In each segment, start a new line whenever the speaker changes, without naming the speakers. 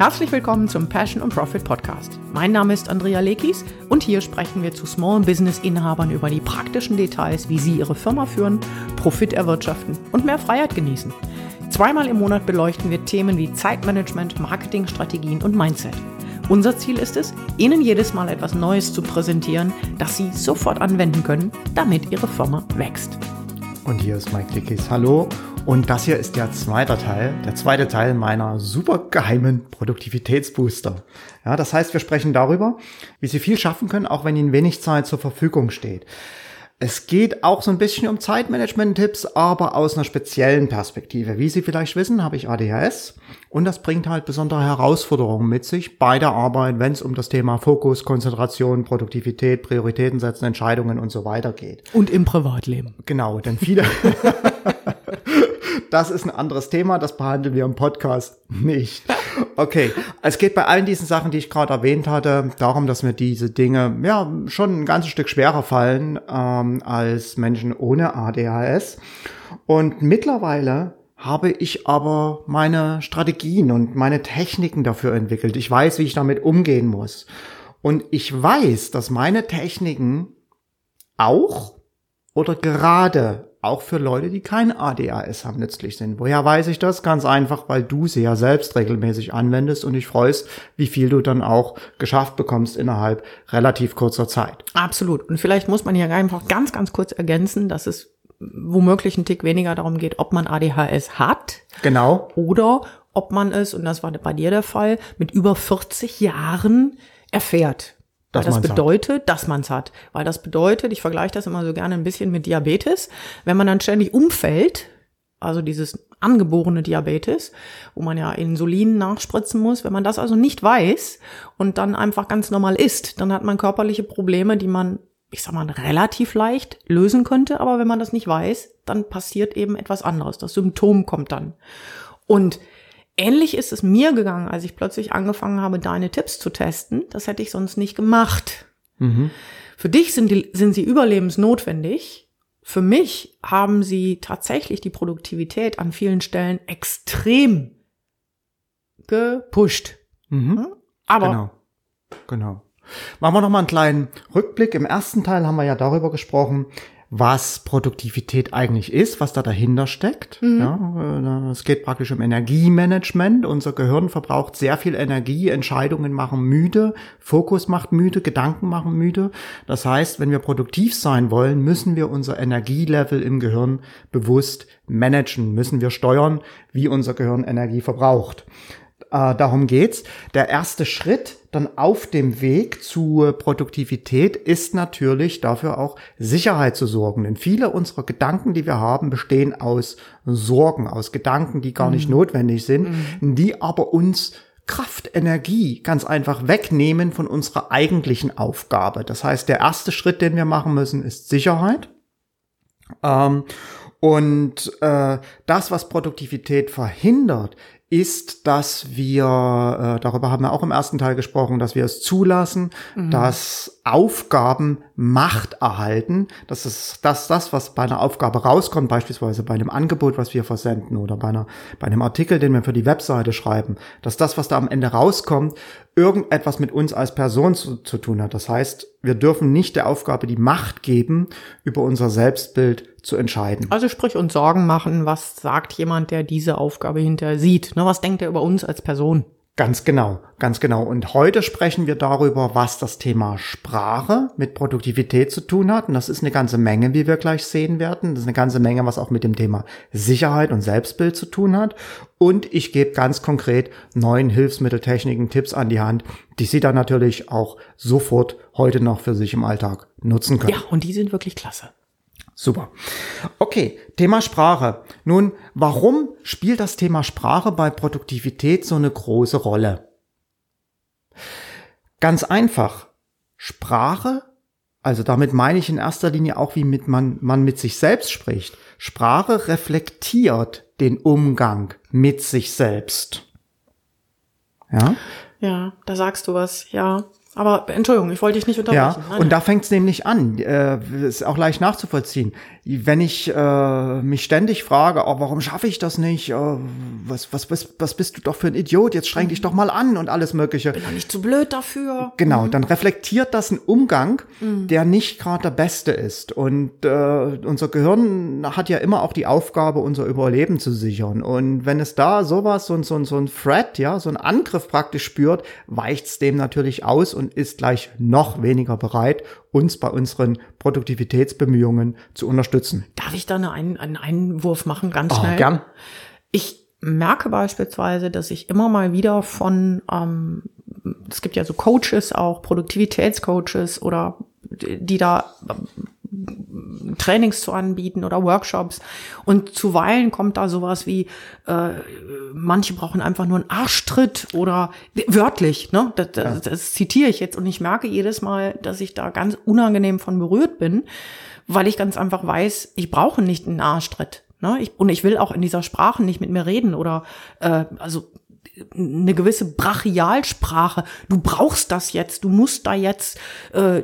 Herzlich willkommen zum Passion und Profit Podcast. Mein Name ist Andrea Lekis und hier sprechen wir zu Small Business Inhabern über die praktischen Details, wie sie ihre Firma führen, Profit erwirtschaften und mehr Freiheit genießen. Zweimal im Monat beleuchten wir Themen wie Zeitmanagement, Marketingstrategien und Mindset. Unser Ziel ist es, Ihnen jedes Mal etwas Neues zu präsentieren, das Sie sofort anwenden können, damit Ihre Firma wächst.
Und hier ist Mike Dickis. Hallo und das hier ist der zweite Teil, der zweite Teil meiner super geheimen Produktivitätsbooster. Ja, das heißt, wir sprechen darüber, wie Sie viel schaffen können, auch wenn Ihnen wenig Zeit zur Verfügung steht. Es geht auch so ein bisschen um Zeitmanagement-Tipps, aber aus einer speziellen Perspektive. Wie Sie vielleicht wissen, habe ich ADHS und das bringt halt besondere Herausforderungen mit sich bei der Arbeit, wenn es um das Thema Fokus, Konzentration, Produktivität, Prioritäten setzen, Entscheidungen und so weiter geht.
Und im Privatleben.
Genau, denn viele das ist ein anderes Thema, das behandeln wir im Podcast nicht. Okay, es geht bei allen diesen Sachen, die ich gerade erwähnt hatte, darum, dass mir diese Dinge ja schon ein ganzes Stück schwerer fallen ähm, als Menschen ohne ADHS. Und mittlerweile habe ich aber meine Strategien und meine Techniken dafür entwickelt. Ich weiß, wie ich damit umgehen muss. Und ich weiß, dass meine Techniken auch oder gerade auch für Leute, die kein ADHS haben, nützlich sind. Woher weiß ich das? Ganz einfach, weil du sie ja selbst regelmäßig anwendest und ich freust, wie viel du dann auch geschafft bekommst innerhalb relativ kurzer Zeit.
Absolut. Und vielleicht muss man hier einfach ganz, ganz kurz ergänzen, dass es womöglich ein Tick weniger darum geht, ob man ADHS hat.
Genau.
Oder ob man es, und das war bei dir der Fall, mit über 40 Jahren erfährt. Weil das bedeutet, hat. dass man es hat. Weil das bedeutet, ich vergleiche das immer so gerne ein bisschen mit Diabetes, wenn man dann ständig umfällt, also dieses angeborene Diabetes, wo man ja Insulin nachspritzen muss, wenn man das also nicht weiß und dann einfach ganz normal isst, dann hat man körperliche Probleme, die man, ich sag mal, relativ leicht lösen könnte, aber wenn man das nicht weiß, dann passiert eben etwas anderes. Das Symptom kommt dann. Und Ähnlich ist es mir gegangen, als ich plötzlich angefangen habe, deine Tipps zu testen. Das hätte ich sonst nicht gemacht. Mhm. Für dich sind, die, sind sie überlebensnotwendig. Für mich haben sie tatsächlich die Produktivität an vielen Stellen extrem gepusht.
Mhm. Hm? Aber genau. genau. Machen wir noch mal einen kleinen Rückblick. Im ersten Teil haben wir ja darüber gesprochen, was Produktivität eigentlich ist, was da dahinter steckt. Mhm. Ja, äh, es geht praktisch um Energiemanagement. Unser Gehirn verbraucht sehr viel Energie. Entscheidungen machen müde. Fokus macht müde. Gedanken machen müde. Das heißt, wenn wir produktiv sein wollen, müssen wir unser Energielevel im Gehirn bewusst managen, müssen wir steuern, wie unser Gehirn Energie verbraucht. Äh, darum geht's. Der erste Schritt dann auf dem Weg zur Produktivität ist natürlich dafür auch Sicherheit zu sorgen. Denn viele unserer Gedanken, die wir haben, bestehen aus Sorgen, aus Gedanken, die gar mhm. nicht notwendig sind, mhm. die aber uns Kraft, Energie ganz einfach wegnehmen von unserer eigentlichen Aufgabe. Das heißt, der erste Schritt, den wir machen müssen, ist Sicherheit. Ähm, und äh, das, was Produktivität verhindert, ist, dass wir, äh, darüber haben wir auch im ersten Teil gesprochen, dass wir es zulassen, mhm. dass Aufgaben Macht erhalten. Das ist das, das, was bei einer Aufgabe rauskommt, beispielsweise bei einem Angebot, was wir versenden oder bei, einer, bei einem Artikel, den wir für die Webseite schreiben, dass das, was da am Ende rauskommt, irgendetwas mit uns als Person zu, zu tun hat. Das heißt, wir dürfen nicht der Aufgabe die Macht geben, über unser Selbstbild zu entscheiden.
Also sprich uns Sorgen machen, was sagt jemand, der diese Aufgabe hinterher sieht? Ne, was denkt er über uns als Person?
Ganz genau, ganz genau. Und heute sprechen wir darüber, was das Thema Sprache mit Produktivität zu tun hat. Und das ist eine ganze Menge, wie wir gleich sehen werden. Das ist eine ganze Menge, was auch mit dem Thema Sicherheit und Selbstbild zu tun hat. Und ich gebe ganz konkret neuen Hilfsmitteltechniken, Tipps an die Hand, die Sie dann natürlich auch sofort heute noch für sich im Alltag nutzen können.
Ja, und die sind wirklich klasse.
Super. Okay, Thema Sprache. Nun, warum spielt das Thema Sprache bei Produktivität so eine große Rolle? Ganz einfach. Sprache, also damit meine ich in erster Linie auch, wie mit man, man mit sich selbst spricht. Sprache reflektiert den Umgang mit sich selbst.
Ja? Ja, da sagst du was, ja. Aber Entschuldigung, ich wollte dich nicht unterbrechen.
Ja, nein, und da fängt es nämlich an. Äh, ist auch leicht nachzuvollziehen. Wenn ich äh, mich ständig frage, oh, warum schaffe ich das nicht? Oh, was, was, was, was bist du doch für ein Idiot? Jetzt streng dich doch mal an und alles Mögliche.
Bin doch nicht zu blöd dafür.
Genau, mhm. dann reflektiert das einen Umgang, mhm. der nicht gerade der beste ist. Und äh, unser Gehirn hat ja immer auch die Aufgabe, unser Überleben zu sichern. Und wenn es da sowas, so, so, so ein Threat, ja, so ein Angriff praktisch spürt, weicht es dem natürlich aus und ist gleich noch weniger bereit, uns bei unseren Produktivitätsbemühungen zu unterstützen.
Darf ich da einen, einen Einwurf machen, ganz schnell?
Oh, gern.
Ich merke beispielsweise, dass ich immer mal wieder von, ähm, es gibt ja so Coaches auch, Produktivitätscoaches oder die da Trainings zu anbieten oder Workshops. Und zuweilen kommt da sowas wie, äh, manche brauchen einfach nur einen Arschtritt oder wörtlich, ne? Das, das, das zitiere ich jetzt und ich merke jedes Mal, dass ich da ganz unangenehm von berührt bin, weil ich ganz einfach weiß, ich brauche nicht einen Arschtritt. Ne? Ich, und ich will auch in dieser Sprache nicht mit mir reden oder äh, also eine gewisse Brachialsprache. Du brauchst das jetzt, du musst da jetzt. Äh,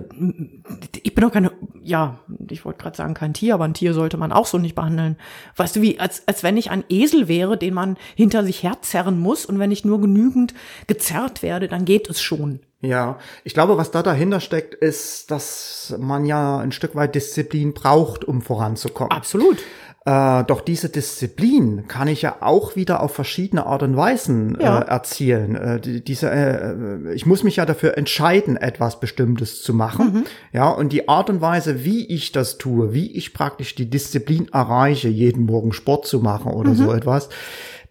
ich bin doch keine, ja, ich wollte gerade sagen kein Tier, aber ein Tier sollte man auch so nicht behandeln. Weißt du, wie als als wenn ich ein Esel wäre, den man hinter sich herzerren muss und wenn ich nur genügend gezerrt werde, dann geht es schon.
Ja, ich glaube, was da dahinter steckt, ist, dass man ja ein Stück weit Disziplin braucht, um voranzukommen.
Absolut.
Äh, doch diese Disziplin kann ich ja auch wieder auf verschiedene Art und Weisen ja. äh, erzielen. Äh, die, diese, äh, ich muss mich ja dafür entscheiden, etwas Bestimmtes zu machen. Mhm. Ja, und die Art und Weise, wie ich das tue, wie ich praktisch die Disziplin erreiche, jeden Morgen Sport zu machen oder mhm. so etwas,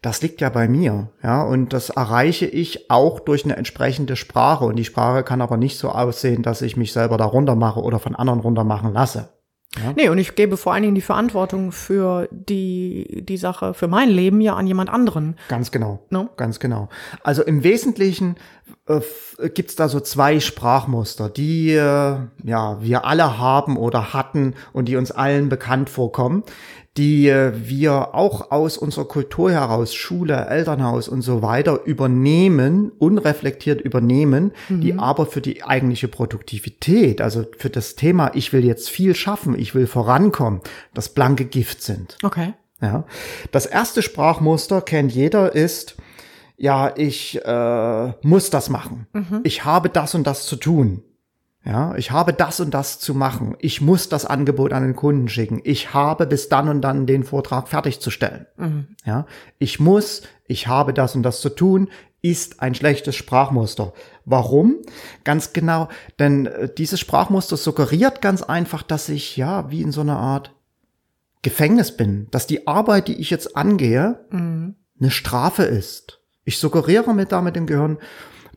das liegt ja bei mir, ja, und das erreiche ich auch durch eine entsprechende Sprache und die Sprache kann aber nicht so aussehen, dass ich mich selber da runter mache oder von anderen runter machen lasse.
Ja. Nee, und ich gebe vor allen Dingen die Verantwortung für die, die Sache, für mein Leben ja an jemand anderen.
Ganz genau. No? Ganz genau. Also im Wesentlichen äh, gibt's da so zwei Sprachmuster, die äh, ja wir alle haben oder hatten und die uns allen bekannt vorkommen die wir auch aus unserer Kultur heraus, Schule, Elternhaus und so weiter übernehmen, unreflektiert übernehmen, mhm. die aber für die eigentliche Produktivität, also für das Thema, ich will jetzt viel schaffen, ich will vorankommen, das blanke Gift sind.
Okay.
Ja. Das erste Sprachmuster kennt jeder ist, ja, ich äh, muss das machen. Mhm. Ich habe das und das zu tun. Ja, ich habe das und das zu machen. Ich muss das Angebot an den Kunden schicken. Ich habe bis dann und dann den Vortrag fertigzustellen. Mhm. Ja, ich muss, ich habe das und das zu tun, ist ein schlechtes Sprachmuster. Warum? Ganz genau, denn äh, dieses Sprachmuster suggeriert ganz einfach, dass ich ja wie in so einer Art Gefängnis bin, dass die Arbeit, die ich jetzt angehe, mhm. eine Strafe ist. Ich suggeriere mit damit im Gehirn,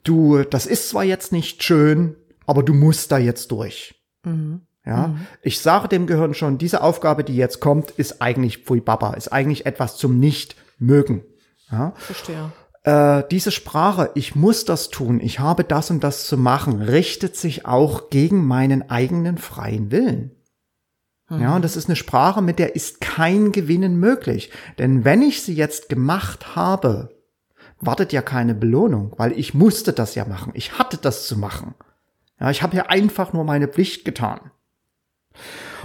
du, das ist zwar jetzt nicht schön, aber du musst da jetzt durch. Mhm. Ja, mhm. ich sage dem Gehirn schon, diese Aufgabe, die jetzt kommt, ist eigentlich Pfui Baba, ist eigentlich etwas zum Nicht-Mögen. Ja?
Verstehe.
Äh, diese Sprache, ich muss das tun, ich habe das und das zu machen, richtet sich auch gegen meinen eigenen freien Willen. Mhm. Ja, und das ist eine Sprache, mit der ist kein Gewinnen möglich. Denn wenn ich sie jetzt gemacht habe, wartet ja keine Belohnung, weil ich musste das ja machen. Ich hatte das zu machen. Ja, ich habe ja einfach nur meine Pflicht getan.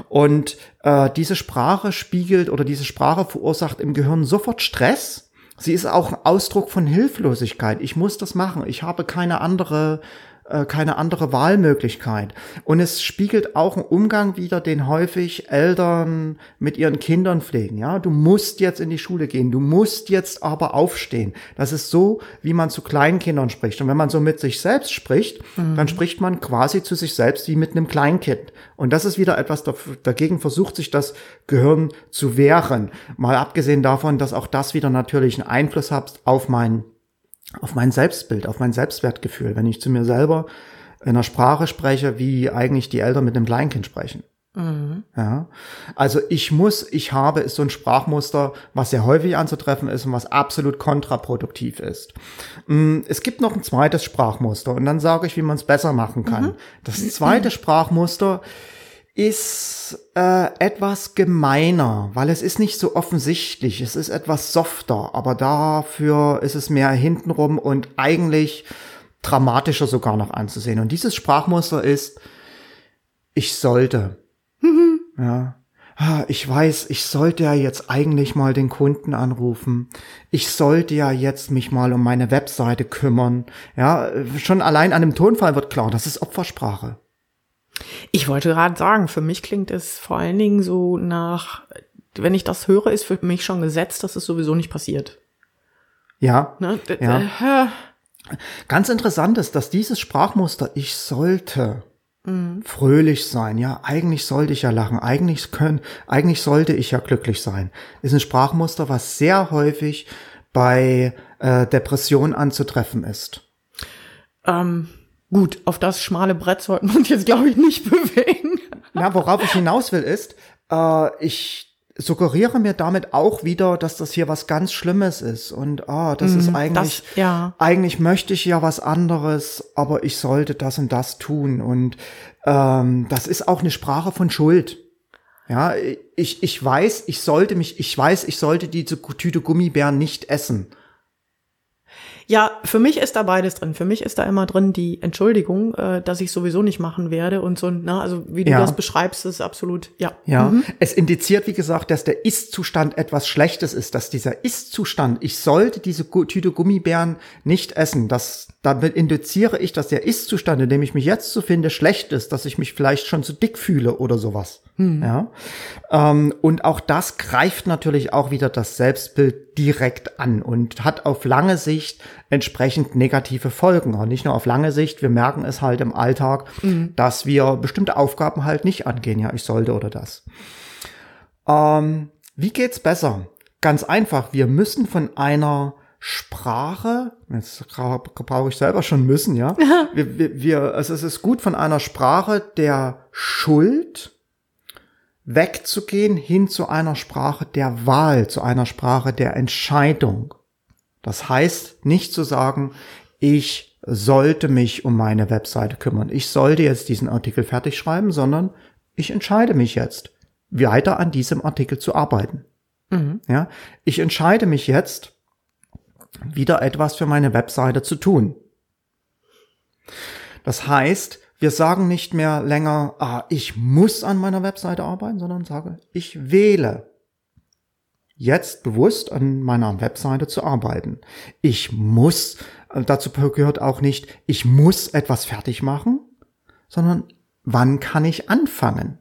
Und äh, diese Sprache spiegelt oder diese Sprache verursacht im Gehirn sofort Stress. Sie ist auch ein Ausdruck von Hilflosigkeit. Ich muss das machen. Ich habe keine andere äh, keine andere Wahlmöglichkeit. Und es spiegelt auch einen Umgang wieder, den häufig Eltern mit ihren Kindern pflegen. Ja, du musst jetzt in die Schule gehen, du musst jetzt aber aufstehen. Das ist so, wie man zu Kleinkindern spricht. Und wenn man so mit sich selbst spricht, mhm. dann spricht man quasi zu sich selbst wie mit einem Kleinkind. Und das ist wieder etwas, dagegen versucht sich das Gehirn zu wehren. Mal abgesehen davon, dass auch das wieder natürlich einen Einfluss hat auf mein auf mein Selbstbild, auf mein Selbstwertgefühl, wenn ich zu mir selber in einer Sprache spreche, wie eigentlich die Eltern mit einem Kleinkind sprechen. Mhm. Ja, also ich muss, ich habe ist so ein Sprachmuster, was sehr häufig anzutreffen ist und was absolut kontraproduktiv ist. Mm, es gibt noch ein zweites Sprachmuster und dann sage ich, wie man es besser machen kann. Mhm. Das zweite Sprachmuster ist äh, etwas gemeiner, weil es ist nicht so offensichtlich. Es ist etwas softer, aber dafür ist es mehr hintenrum und eigentlich dramatischer sogar noch anzusehen. Und dieses Sprachmuster ist, ich sollte. Ja. Ah, ich weiß, ich sollte ja jetzt eigentlich mal den Kunden anrufen. Ich sollte ja jetzt mich mal um meine Webseite kümmern. Ja, schon allein an dem Tonfall wird klar, das ist Opfersprache.
Ich wollte gerade sagen, für mich klingt es vor allen Dingen so nach, wenn ich das höre, ist für mich schon gesetzt, dass es sowieso nicht passiert.
Ja. Ne? ja. Ganz interessant ist, dass dieses Sprachmuster, ich sollte, mhm. fröhlich sein. Ja, eigentlich sollte ich ja lachen. Eigentlich können, eigentlich sollte ich ja glücklich sein. Ist ein Sprachmuster, was sehr häufig bei äh, Depression anzutreffen ist.
Ähm, gut, auf das schmale Brett sollten wir uns jetzt, glaube ich, nicht bewegen.
Na, worauf ich hinaus will, ist, äh, ich suggeriere mir damit auch wieder, dass das hier was ganz Schlimmes ist und ah, das mm, ist eigentlich, das, ja. eigentlich möchte ich ja was anderes, aber ich sollte das und das tun und ähm, das ist auch eine Sprache von Schuld. Ja, ich, ich weiß, ich sollte mich, ich weiß, ich sollte diese Tüte Gummibären nicht essen.
Ja, für mich ist da beides drin. Für mich ist da immer drin die Entschuldigung, äh, dass ich sowieso nicht machen werde und so, na, also wie du ja. das beschreibst, ist absolut, ja.
Ja, mhm. es indiziert, wie gesagt, dass der Ist-Zustand etwas Schlechtes ist, dass dieser Ist-Zustand, ich sollte diese Tüte Gummibären nicht essen, das, damit induziere ich, dass der Ist-Zustand, in dem ich mich jetzt so finde, schlecht ist, dass ich mich vielleicht schon zu dick fühle oder sowas. Mhm. Ja. Ähm, und auch das greift natürlich auch wieder das Selbstbild direkt an und hat auf lange Sicht entsprechend negative Folgen. Und nicht nur auf lange Sicht, wir merken es halt im Alltag, mhm. dass wir bestimmte Aufgaben halt nicht angehen. Ja, ich sollte oder das. Ähm, wie geht's besser? Ganz einfach, wir müssen von einer Sprache, jetzt brauche ich selber schon müssen, ja. wir, wir, wir, also es ist gut von einer Sprache der Schuld wegzugehen hin zu einer Sprache der Wahl, zu einer Sprache der Entscheidung. Das heißt, nicht zu sagen, ich sollte mich um meine Webseite kümmern. Ich sollte jetzt diesen Artikel fertig schreiben, sondern ich entscheide mich jetzt, weiter an diesem Artikel zu arbeiten. Mhm. Ja, ich entscheide mich jetzt, wieder etwas für meine Webseite zu tun. Das heißt, wir sagen nicht mehr länger, ah, ich muss an meiner Webseite arbeiten, sondern sage, ich wähle jetzt bewusst an meiner Webseite zu arbeiten. Ich muss, äh, dazu gehört auch nicht, ich muss etwas fertig machen, sondern wann kann ich anfangen?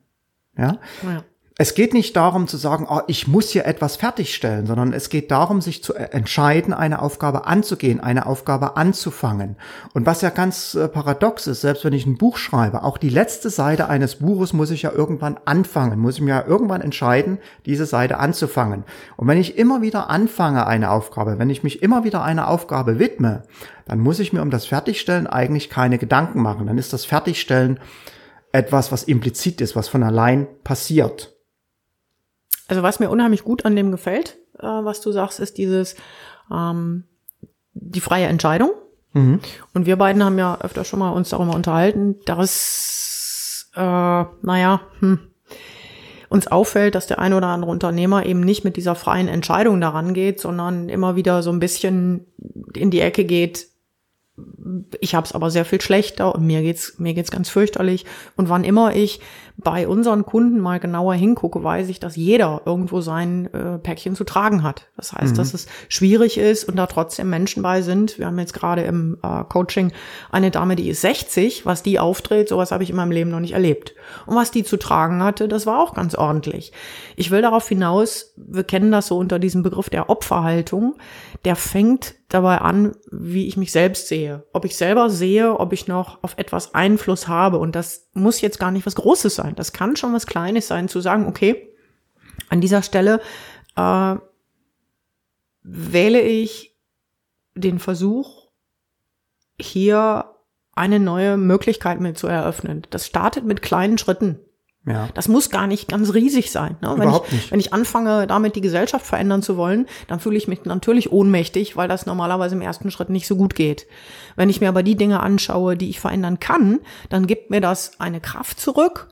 Ja. ja es geht nicht darum zu sagen, oh, ich muss hier etwas fertigstellen, sondern es geht darum, sich zu entscheiden, eine Aufgabe anzugehen, eine Aufgabe anzufangen. Und was ja ganz äh, paradox ist, selbst wenn ich ein Buch schreibe, auch die letzte Seite eines Buches muss ich ja irgendwann anfangen, muss ich mir ja irgendwann entscheiden, diese Seite anzufangen. Und wenn ich immer wieder anfange eine Aufgabe, wenn ich mich immer wieder einer Aufgabe widme, dann muss ich mir um das Fertigstellen eigentlich keine Gedanken machen. Dann ist das Fertigstellen etwas, was implizit ist, was von allein passiert.
Also was mir unheimlich gut an dem gefällt, äh, was du sagst, ist dieses ähm, die freie Entscheidung. Mhm. Und wir beiden haben ja öfter schon mal uns darüber unterhalten, dass äh, naja, hm, uns auffällt, dass der ein oder andere Unternehmer eben nicht mit dieser freien Entscheidung daran geht, sondern immer wieder so ein bisschen in die Ecke geht, ich habe es aber sehr viel schlechter und mir geht's mir geht's ganz fürchterlich und wann immer ich bei unseren Kunden mal genauer hingucke, weiß ich, dass jeder irgendwo sein äh, Päckchen zu tragen hat. Das heißt, mhm. dass es schwierig ist und da trotzdem Menschen bei sind. Wir haben jetzt gerade im äh, Coaching eine Dame, die ist 60, was die auftritt, sowas habe ich in meinem Leben noch nicht erlebt. Und was die zu tragen hatte, das war auch ganz ordentlich. Ich will darauf hinaus, wir kennen das so unter diesem Begriff der Opferhaltung, der fängt dabei an, wie ich mich selbst sehe. Ob ich selber sehe, ob ich noch auf etwas Einfluss habe. Und das muss jetzt gar nicht was Großes sein. Das kann schon was Kleines sein, zu sagen, okay, an dieser Stelle äh, wähle ich den Versuch, hier eine neue Möglichkeit mir zu eröffnen. Das startet mit kleinen Schritten. Ja. Das muss gar nicht ganz riesig sein. Ne? Wenn, ich, nicht. wenn ich anfange, damit die Gesellschaft verändern zu wollen, dann fühle ich mich natürlich ohnmächtig, weil das normalerweise im ersten Schritt nicht so gut geht. Wenn ich mir aber die Dinge anschaue, die ich verändern kann, dann gibt mir das eine Kraft zurück,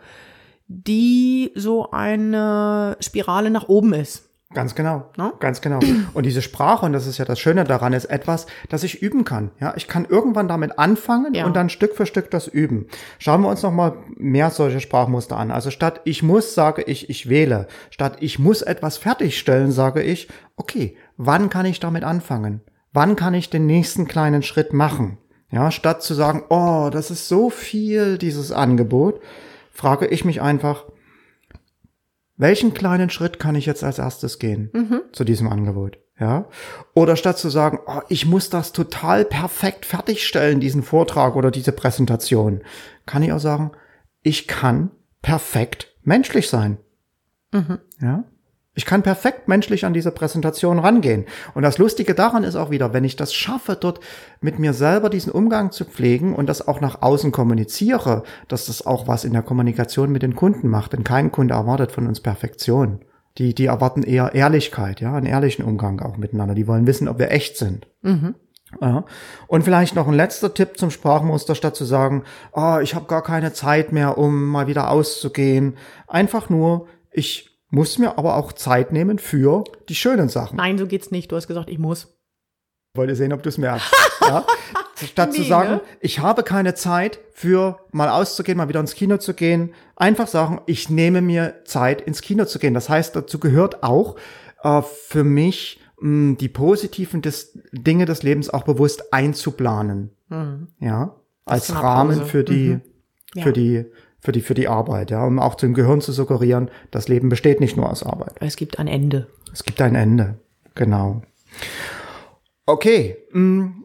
die so eine Spirale nach oben ist.
Ganz genau, no? ganz genau. Und diese Sprache, und das ist ja das Schöne daran, ist etwas, das ich üben kann. Ja, ich kann irgendwann damit anfangen ja. und dann Stück für Stück das üben. Schauen wir uns noch mal mehr solche Sprachmuster an. Also statt ich muss, sage ich, ich wähle. Statt ich muss etwas fertigstellen, sage ich, okay, wann kann ich damit anfangen? Wann kann ich den nächsten kleinen Schritt machen? Ja, statt zu sagen, oh, das ist so viel, dieses Angebot, frage ich mich einfach, welchen kleinen Schritt kann ich jetzt als erstes gehen mhm. zu diesem Angebot? Ja. Oder statt zu sagen, oh, ich muss das total perfekt fertigstellen, diesen Vortrag oder diese Präsentation, kann ich auch sagen, ich kann perfekt menschlich sein. Mhm. Ja. Ich kann perfekt menschlich an diese Präsentation rangehen. Und das Lustige daran ist auch wieder, wenn ich das schaffe, dort mit mir selber diesen Umgang zu pflegen und das auch nach außen kommuniziere, dass das auch was in der Kommunikation mit den Kunden macht. Denn kein Kunde erwartet von uns Perfektion. Die, die erwarten eher Ehrlichkeit, ja, einen ehrlichen Umgang auch miteinander. Die wollen wissen, ob wir echt sind. Mhm. Ja. Und vielleicht noch ein letzter Tipp zum Sprachmuster, statt zu sagen, oh, ich habe gar keine Zeit mehr, um mal wieder auszugehen. Einfach nur, ich muss mir aber auch Zeit nehmen für die schönen Sachen.
Nein, so geht's nicht. Du hast gesagt, ich muss.
Wollte sehen, ob du es merkst. ja? Statt nee, zu sagen, ne? ich habe keine Zeit für mal auszugehen, mal wieder ins Kino zu gehen, einfach sagen, ich nehme mir Zeit ins Kino zu gehen. Das heißt, dazu gehört auch äh, für mich mh, die positiven des, Dinge des Lebens auch bewusst einzuplanen. Mhm. Ja, als Rahmen für die, mhm. ja. für die für die, für die Arbeit, ja, um auch dem Gehirn zu suggerieren, das Leben besteht nicht nur aus Arbeit.
Es gibt ein Ende.
Es gibt ein Ende, genau. Okay, mm,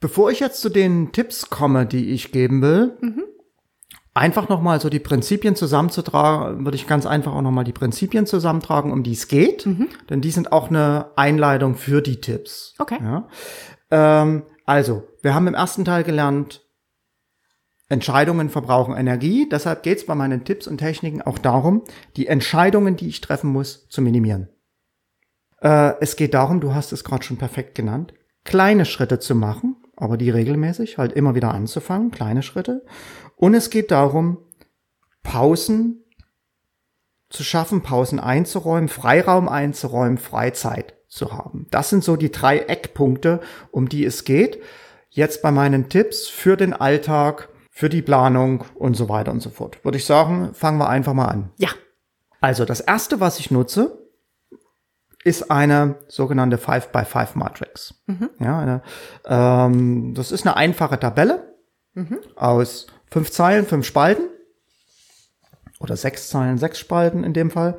bevor ich jetzt zu den Tipps komme, die ich geben will, mhm. einfach nochmal so die Prinzipien zusammenzutragen, würde ich ganz einfach auch nochmal die Prinzipien zusammentragen, um die es geht, mhm. denn die sind auch eine Einleitung für die Tipps.
Okay.
Ja. Ähm, also, wir haben im ersten Teil gelernt, Entscheidungen verbrauchen Energie. Deshalb geht es bei meinen Tipps und Techniken auch darum, die Entscheidungen, die ich treffen muss, zu minimieren. Äh, es geht darum, du hast es gerade schon perfekt genannt, kleine Schritte zu machen, aber die regelmäßig halt immer wieder anzufangen, kleine Schritte. Und es geht darum, Pausen zu schaffen, Pausen einzuräumen, Freiraum einzuräumen, Freizeit zu haben. Das sind so die drei Eckpunkte, um die es geht. Jetzt bei meinen Tipps für den Alltag für die Planung und so weiter und so fort. Würde ich sagen, fangen wir einfach mal an.
Ja.
Also das erste, was ich nutze, ist eine sogenannte 5x5 Matrix. Mhm. Ja, eine, ähm, das ist eine einfache Tabelle mhm. aus fünf Zeilen, fünf Spalten oder sechs Zeilen, sechs Spalten in dem Fall.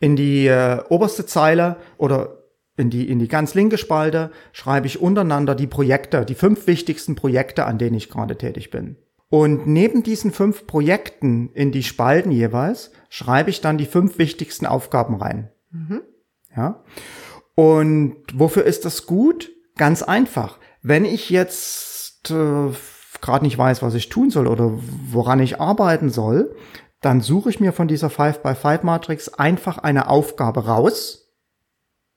In die äh, oberste Zeile oder in die, in die ganz linke Spalte schreibe ich untereinander die Projekte, die fünf wichtigsten Projekte, an denen ich gerade tätig bin. Und neben diesen fünf Projekten in die Spalten jeweils schreibe ich dann die fünf wichtigsten Aufgaben rein. Mhm. Ja. Und wofür ist das gut? Ganz einfach. Wenn ich jetzt äh, gerade nicht weiß, was ich tun soll oder woran ich arbeiten soll, dann suche ich mir von dieser 5x5 Matrix einfach eine Aufgabe raus,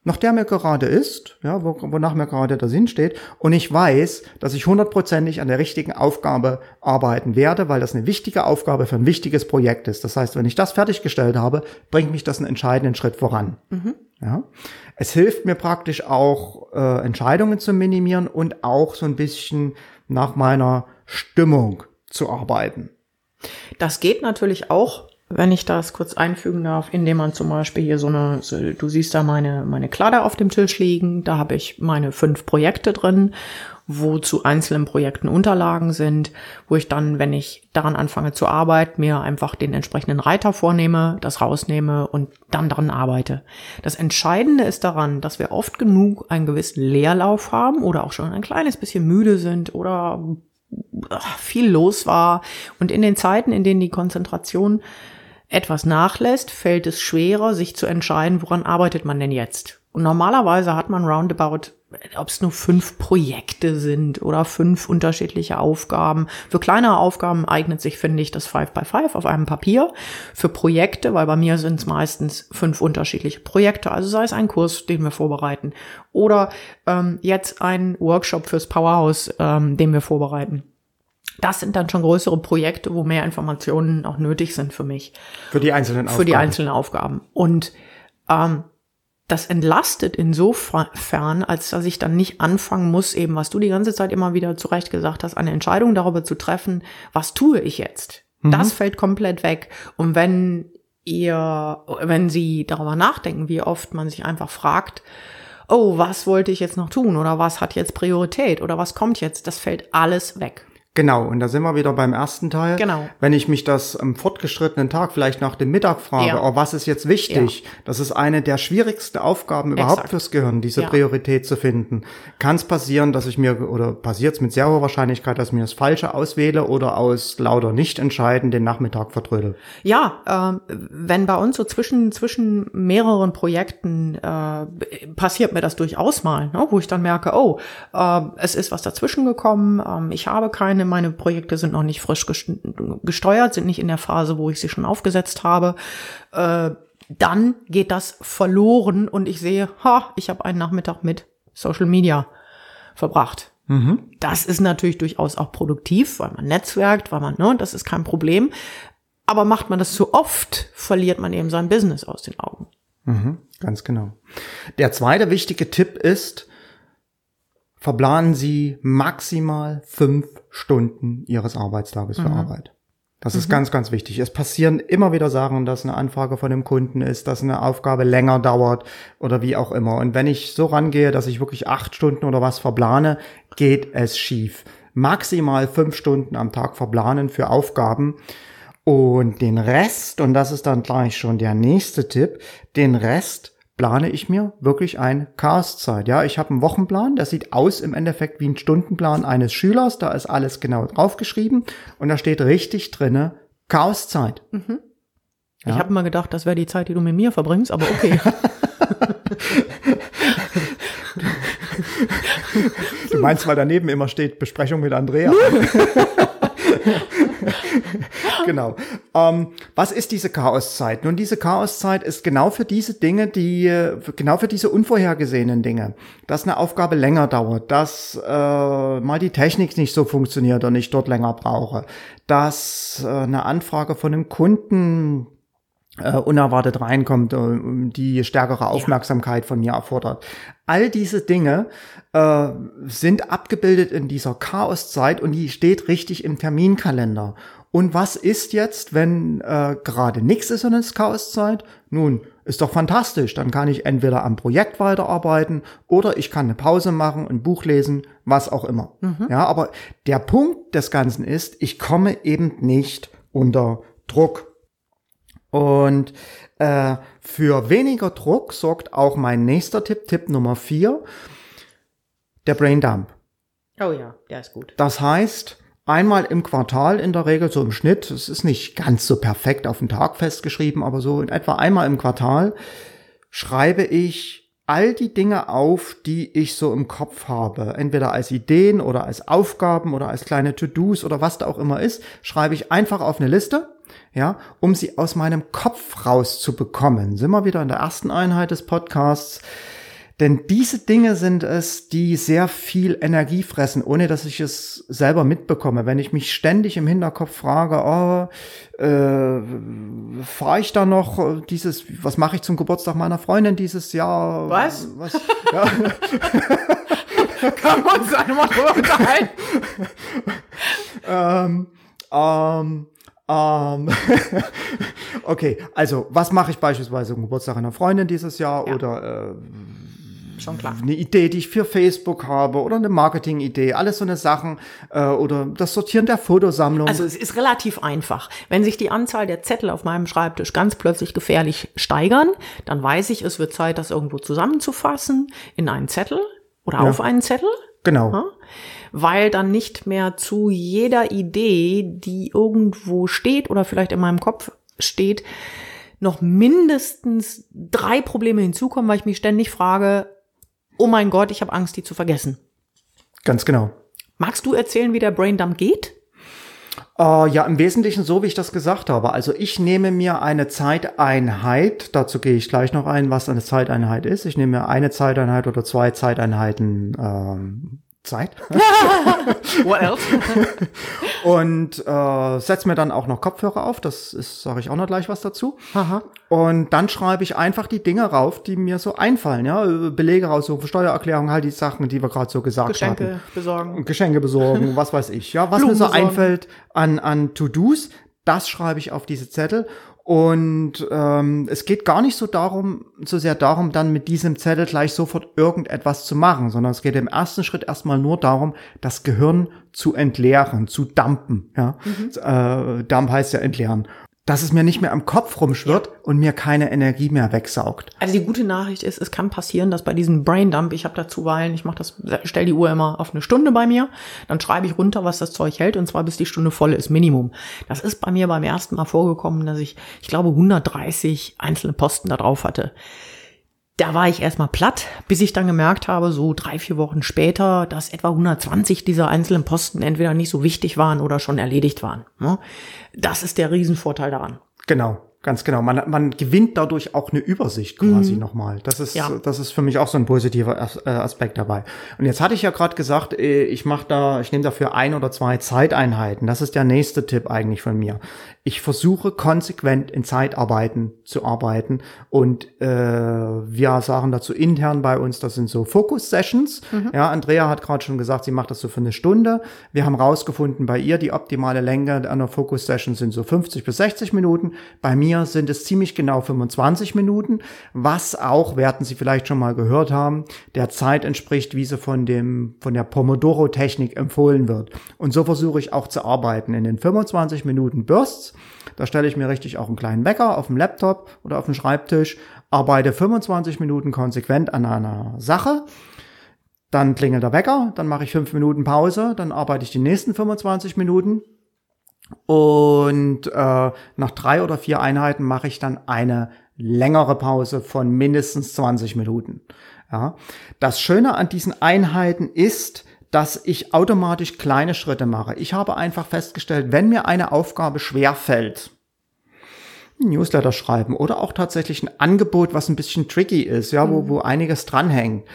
nach der mir gerade ist, ja, wo, wonach mir gerade der Sinn steht, und ich weiß, dass ich hundertprozentig an der richtigen Aufgabe arbeiten werde, weil das eine wichtige Aufgabe für ein wichtiges Projekt ist. Das heißt, wenn ich das fertiggestellt habe, bringt mich das einen entscheidenden Schritt voran. Mhm. Ja. Es hilft mir praktisch auch, äh, Entscheidungen zu minimieren und auch so ein bisschen nach meiner Stimmung zu arbeiten.
Das geht natürlich auch wenn ich das kurz einfügen darf, indem man zum Beispiel hier so eine, so, du siehst da meine, meine Kladder auf dem Tisch liegen, da habe ich meine fünf Projekte drin, wo zu einzelnen Projekten Unterlagen sind, wo ich dann, wenn ich daran anfange zu arbeiten, mir einfach den entsprechenden Reiter vornehme, das rausnehme und dann daran arbeite. Das Entscheidende ist daran, dass wir oft genug einen gewissen Leerlauf haben oder auch schon ein kleines bisschen müde sind oder viel los war und in den Zeiten, in denen die Konzentration etwas nachlässt, fällt es schwerer, sich zu entscheiden, woran arbeitet man denn jetzt. Und normalerweise hat man roundabout, ob es nur fünf Projekte sind oder fünf unterschiedliche Aufgaben. Für kleinere Aufgaben eignet sich, finde ich, das 5 by 5 auf einem Papier. Für Projekte, weil bei mir sind es meistens fünf unterschiedliche Projekte, also sei es ein Kurs, den wir vorbereiten, oder ähm, jetzt ein Workshop fürs Powerhouse, ähm, den wir vorbereiten das sind dann schon größere Projekte, wo mehr Informationen auch nötig sind für mich.
Für die einzelnen
Aufgaben. Für die einzelnen Aufgaben. Und ähm, das entlastet insofern, als dass ich dann nicht anfangen muss, eben was du die ganze Zeit immer wieder zurecht gesagt hast, eine Entscheidung darüber zu treffen, was tue ich jetzt? Mhm. Das fällt komplett weg. Und wenn ihr, wenn sie darüber nachdenken, wie oft man sich einfach fragt, oh, was wollte ich jetzt noch tun oder was hat jetzt Priorität oder was kommt jetzt, das fällt alles weg.
Genau, und da sind wir wieder beim ersten Teil.
Genau.
Wenn ich mich das am fortgeschrittenen Tag, vielleicht nach dem Mittag frage, ja. oh, was ist jetzt wichtig? Ja. Das ist eine der schwierigsten Aufgaben überhaupt Exakt. fürs Gehirn, diese ja. Priorität zu finden. Kann es passieren, dass ich mir, oder passiert es mit sehr hoher Wahrscheinlichkeit, dass ich mir das Falsche auswähle oder aus lauter Nicht-Entscheiden den Nachmittag vertrödel?
Ja, äh, wenn bei uns so zwischen, zwischen mehreren Projekten äh, passiert mir das durchaus mal, ne, wo ich dann merke, oh, äh, es ist was dazwischen gekommen, äh, ich habe keine meine Projekte sind noch nicht frisch gesteuert, sind nicht in der Phase, wo ich sie schon aufgesetzt habe. Äh, dann geht das verloren und ich sehe, ha, ich habe einen Nachmittag mit Social Media verbracht. Mhm. Das ist natürlich durchaus auch produktiv, weil man netzwerkt, weil man, ne, das ist kein Problem. Aber macht man das zu oft, verliert man eben sein Business aus den Augen.
Mhm, ganz genau. Der zweite wichtige Tipp ist, verplanen Sie maximal fünf Stunden Ihres Arbeitstages mhm. für Arbeit. Das ist mhm. ganz, ganz wichtig. Es passieren immer wieder Sachen, dass eine Anfrage von dem Kunden ist, dass eine Aufgabe länger dauert oder wie auch immer. Und wenn ich so rangehe, dass ich wirklich acht Stunden oder was verplane, geht es schief. Maximal fünf Stunden am Tag verplanen für Aufgaben. Und den Rest, und das ist dann gleich schon der nächste Tipp, den Rest plane ich mir wirklich ein Chaoszeit. Ja, ich habe einen Wochenplan, der sieht aus im Endeffekt wie ein Stundenplan eines Schülers. Da ist alles genau draufgeschrieben und da steht richtig drinne Chaoszeit. Mhm.
Ja. Ich habe mal gedacht, das wäre die Zeit, die du mit mir verbringst, aber okay.
du meinst, weil daneben immer steht Besprechung mit Andrea. genau. Ähm, was ist diese Chaoszeit? Nun, diese Chaoszeit ist genau für diese Dinge, die, genau für diese unvorhergesehenen Dinge, dass eine Aufgabe länger dauert, dass äh, mal die Technik nicht so funktioniert und ich dort länger brauche, dass äh, eine Anfrage von einem Kunden äh, unerwartet reinkommt, äh, die stärkere Aufmerksamkeit von mir erfordert. All diese Dinge äh, sind abgebildet in dieser Chaoszeit und die steht richtig im Terminkalender. Und was ist jetzt, wenn äh, gerade nichts ist und es Chaoszeit? Nun, ist doch fantastisch. Dann kann ich entweder am Projekt weiterarbeiten oder ich kann eine Pause machen, ein Buch lesen, was auch immer. Mhm. Ja, aber der Punkt des Ganzen ist, ich komme eben nicht unter Druck. Und äh, für weniger Druck sorgt auch mein nächster Tipp, Tipp Nummer vier, der Brain Dump.
Oh ja, der ist gut.
Das heißt, einmal im Quartal in der Regel, so im Schnitt, es ist nicht ganz so perfekt auf den Tag festgeschrieben, aber so in etwa einmal im Quartal schreibe ich all die Dinge auf, die ich so im Kopf habe, entweder als Ideen oder als Aufgaben oder als kleine To-Dos oder was da auch immer ist, schreibe ich einfach auf eine Liste, ja, um sie aus meinem Kopf rauszubekommen. Sind wir wieder in der ersten Einheit des Podcasts. Denn diese Dinge sind es, die sehr viel Energie fressen, ohne dass ich es selber mitbekomme. Wenn ich mich ständig im Hinterkopf frage, oh, äh, fahre ich da noch äh, dieses, was mache ich zum Geburtstag meiner Freundin dieses Jahr?
Was? was ja. Kann man uns einmal drüber unterhalten?
ähm, ähm, ähm, okay, also was mache ich beispielsweise zum Geburtstag einer Freundin dieses Jahr ja. oder äh,
schon klar.
Eine Idee, die ich für Facebook habe oder eine Marketing-Idee, alles so eine Sachen äh, oder das Sortieren der Fotosammlung.
Also es ist relativ einfach. Wenn sich die Anzahl der Zettel auf meinem Schreibtisch ganz plötzlich gefährlich steigern, dann weiß ich, es wird Zeit, das irgendwo zusammenzufassen in einen Zettel oder ja. auf einen Zettel.
Genau. Ja?
Weil dann nicht mehr zu jeder Idee, die irgendwo steht oder vielleicht in meinem Kopf steht, noch mindestens drei Probleme hinzukommen, weil ich mich ständig frage, oh mein Gott, ich habe Angst, die zu vergessen.
Ganz genau.
Magst du erzählen, wie der Braindump geht?
Uh, ja, im Wesentlichen so, wie ich das gesagt habe. Also ich nehme mir eine Zeiteinheit, dazu gehe ich gleich noch ein, was eine Zeiteinheit ist. Ich nehme mir eine Zeiteinheit oder zwei Zeiteinheiten ähm, Zeit. What else? und äh, setze mir dann auch noch Kopfhörer auf. Das ist, sage ich auch noch gleich was dazu. Aha. Und dann schreibe ich einfach die Dinge rauf, die mir so einfallen. Ja, Belege raussuchen, Steuererklärung, halt die Sachen, die wir gerade so gesagt
Geschenke
hatten.
Geschenke besorgen.
Geschenke besorgen, was weiß ich. Ja, was Blumen mir so besorgen. einfällt an an To-Dos, das schreibe ich auf diese Zettel und ähm, es geht gar nicht so darum, so sehr darum, dann mit diesem Zettel gleich sofort irgendetwas zu machen, sondern es geht im ersten Schritt erstmal nur darum, das Gehirn zu entleeren, zu dampen. Ja? Mhm. Äh, Dump heißt ja entleeren dass es mir nicht mehr am Kopf rumschwirrt ja. und mir keine Energie mehr wegsaugt.
Also die gute Nachricht ist, es kann passieren, dass bei diesem Braindump, ich habe da zuweilen, ich mache das, stell die Uhr immer auf eine Stunde bei mir, dann schreibe ich runter, was das Zeug hält und zwar bis die Stunde voll ist, Minimum. Das ist bei mir beim ersten Mal vorgekommen, dass ich, ich glaube, 130 einzelne Posten da drauf hatte da war ich erstmal platt, bis ich dann gemerkt habe, so drei, vier Wochen später, dass etwa 120 dieser einzelnen Posten entweder nicht so wichtig waren oder schon erledigt waren. Ne? Das ist der Riesenvorteil daran.
Genau. Ganz genau. Man, man gewinnt dadurch auch eine Übersicht quasi mhm. nochmal. Das ist, ja. das ist für mich auch so ein positiver äh, Aspekt dabei. Und jetzt hatte ich ja gerade gesagt, äh, ich mache da, ich nehme dafür ein oder zwei Zeiteinheiten. Das ist der nächste Tipp eigentlich von mir. Ich versuche konsequent in Zeitarbeiten zu arbeiten und äh, wir sagen dazu intern bei uns, das sind so Focus-Sessions. Mhm. Ja, Andrea hat gerade schon gesagt, sie macht das so für eine Stunde. Wir haben rausgefunden, bei ihr die optimale Länge einer Focus-Session sind so 50 bis 60 Minuten. Bei mir sind es ziemlich genau 25 Minuten, was auch, werden Sie vielleicht schon mal gehört haben, der Zeit entspricht, wie sie von dem, von der Pomodoro-Technik empfohlen wird. Und so versuche ich auch zu arbeiten. In den 25 Minuten Bursts, da stelle ich mir richtig auch einen kleinen Wecker auf dem Laptop oder auf dem Schreibtisch, arbeite 25 Minuten konsequent an einer Sache, dann klingelt der Wecker, dann mache ich fünf Minuten Pause, dann arbeite ich die nächsten 25 Minuten, und äh, nach drei oder vier Einheiten mache ich dann eine längere Pause von mindestens 20 Minuten. Ja. Das Schöne an diesen Einheiten ist, dass ich automatisch kleine Schritte mache. Ich habe einfach festgestellt, wenn mir eine Aufgabe schwer fällt, Newsletter schreiben oder auch tatsächlich ein Angebot, was ein bisschen tricky ist, ja, wo, mhm. wo einiges dranhängt,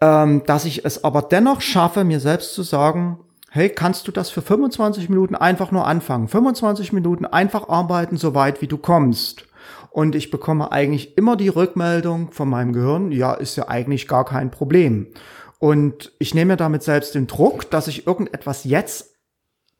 ähm, dass ich es aber dennoch schaffe, mir selbst zu sagen, hey, kannst du das für 25 Minuten einfach nur anfangen? 25 Minuten einfach arbeiten, so weit wie du kommst. Und ich bekomme eigentlich immer die Rückmeldung von meinem Gehirn, ja, ist ja eigentlich gar kein Problem. Und ich nehme mir damit selbst den Druck, dass ich irgendetwas jetzt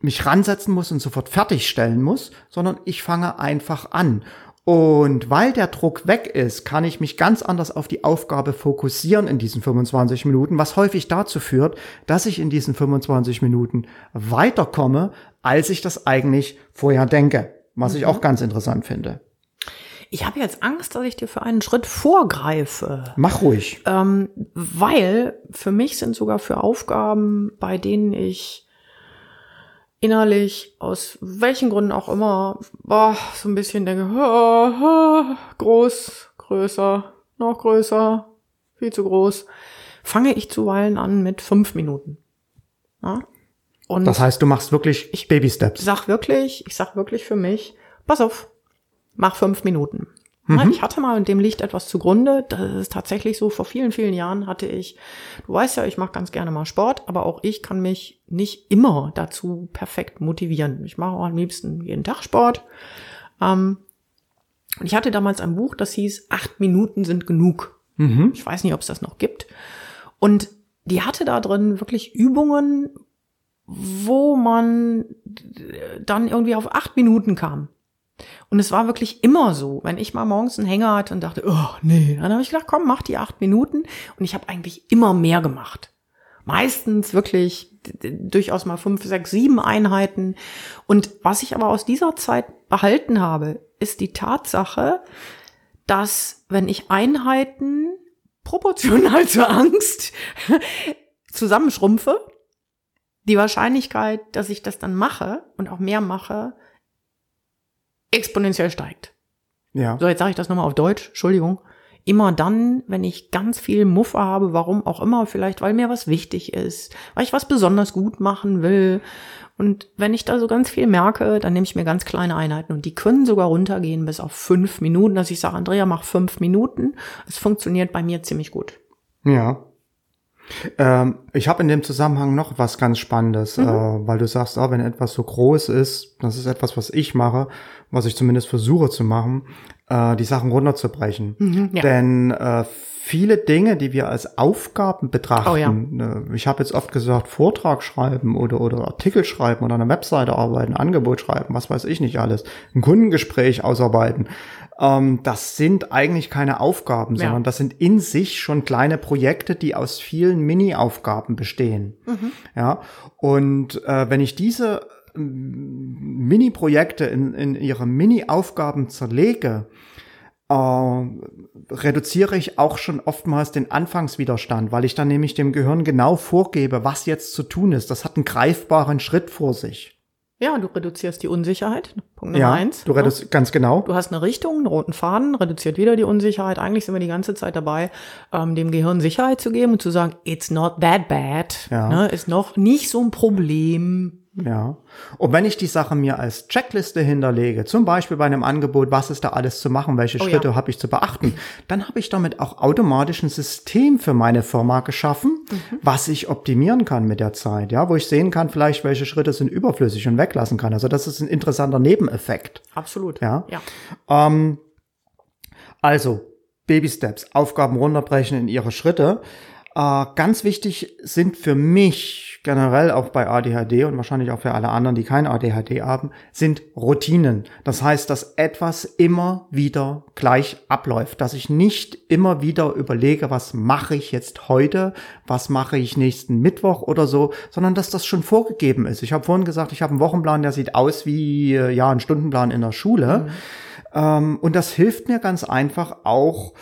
mich ransetzen muss und sofort fertigstellen muss, sondern ich fange einfach an. Und weil der Druck weg ist, kann ich mich ganz anders auf die Aufgabe fokussieren in diesen 25 Minuten, was häufig dazu führt, dass ich in diesen 25 Minuten weiterkomme, als ich das eigentlich vorher denke, was mhm. ich auch ganz interessant finde.
Ich habe jetzt Angst, dass ich dir für einen Schritt vorgreife.
Mach ruhig.
Ähm, weil für mich sind sogar für Aufgaben, bei denen ich innerlich, aus welchen Gründen auch immer, boah, so ein bisschen denke, oh, oh, groß, größer, noch größer, viel zu groß, fange ich zuweilen an mit fünf Minuten.
Ja? Und das heißt, du machst wirklich ich Baby Steps.
Sag wirklich, ich sag wirklich für mich, pass auf, mach fünf Minuten. Mhm. Ich hatte mal, und dem liegt etwas zugrunde, das ist tatsächlich so, vor vielen, vielen Jahren hatte ich, du weißt ja, ich mache ganz gerne mal Sport, aber auch ich kann mich nicht immer dazu perfekt motivieren. Ich mache auch am liebsten jeden Tag Sport. Ähm, und ich hatte damals ein Buch, das hieß, acht Minuten sind genug. Mhm. Ich weiß nicht, ob es das noch gibt. Und die hatte da drin wirklich Übungen, wo man dann irgendwie auf acht Minuten kam. Und es war wirklich immer so, wenn ich mal morgens einen Hänger hatte und dachte, oh nee, dann habe ich gedacht, komm, mach die acht Minuten. Und ich habe eigentlich immer mehr gemacht. Meistens wirklich durchaus mal fünf, sechs, sieben Einheiten. Und was ich aber aus dieser Zeit behalten habe, ist die Tatsache, dass wenn ich Einheiten proportional zur Angst zusammenschrumpfe, die Wahrscheinlichkeit, dass ich das dann mache und auch mehr mache, exponentiell steigt. Ja. So, jetzt sage ich das nochmal auf Deutsch, Entschuldigung. Immer dann, wenn ich ganz viel Muffe habe, warum auch immer, vielleicht weil mir was wichtig ist, weil ich was besonders gut machen will. Und wenn ich da so ganz viel merke, dann nehme ich mir ganz kleine Einheiten und die können sogar runtergehen bis auf fünf Minuten, dass ich sage, Andrea, mach fünf Minuten. Es funktioniert bei mir ziemlich gut.
Ja. Ähm, ich habe in dem Zusammenhang noch was ganz Spannendes, mhm. äh, weil du sagst, oh, wenn etwas so groß ist, das ist etwas, was ich mache, was ich zumindest versuche zu machen, äh, die Sachen runterzubrechen. Mhm, ja. Denn äh, viele Dinge, die wir als Aufgaben betrachten, oh, ja. Ne, ich habe jetzt oft gesagt, Vortrag schreiben oder, oder Artikel schreiben oder eine Webseite arbeiten, Angebot schreiben, was weiß ich nicht alles, ein Kundengespräch ausarbeiten, ähm, das sind eigentlich keine Aufgaben, ja. sondern das sind in sich schon kleine Projekte, die aus vielen Mini-Aufgaben bestehen. Mhm. Ja, und äh, wenn ich diese Mini-Projekte in, in ihre Mini-Aufgaben zerlege, äh, reduziere ich auch schon oftmals den Anfangswiderstand, weil ich dann nämlich dem Gehirn genau vorgebe, was jetzt zu tun ist. Das hat einen greifbaren Schritt vor sich.
Ja, du reduzierst die Unsicherheit. Punkt Nummer
ja,
eins.
Du reduzierst ganz genau.
Du hast eine Richtung, einen roten Faden, reduziert wieder die Unsicherheit. Eigentlich sind wir die ganze Zeit dabei, ähm, dem Gehirn Sicherheit zu geben und zu sagen, it's not that bad. Ja. Ne, ist noch nicht so ein Problem.
Ja. Und wenn ich die Sache mir als Checkliste hinterlege, zum Beispiel bei einem Angebot, was ist da alles zu machen, welche oh, Schritte ja. habe ich zu beachten, dann habe ich damit auch automatisch ein System für meine Firma geschaffen, mhm. was ich optimieren kann mit der Zeit, ja, wo ich sehen kann, vielleicht welche Schritte sind überflüssig und weglassen kann. Also das ist ein interessanter Nebeneffekt.
Absolut.
Ja. ja. Ähm, also Baby Steps, Aufgaben runterbrechen in ihre Schritte. Äh, ganz wichtig sind für mich generell auch bei ADHD und wahrscheinlich auch für alle anderen, die kein ADHD haben, sind Routinen. Das heißt, dass etwas immer wieder gleich abläuft, dass ich nicht immer wieder überlege, was mache ich jetzt heute, was mache ich nächsten Mittwoch oder so, sondern dass das schon vorgegeben ist. Ich habe vorhin gesagt, ich habe einen Wochenplan, der sieht aus wie äh, ja ein Stundenplan in der Schule. Mhm. Ähm, und das hilft mir ganz einfach auch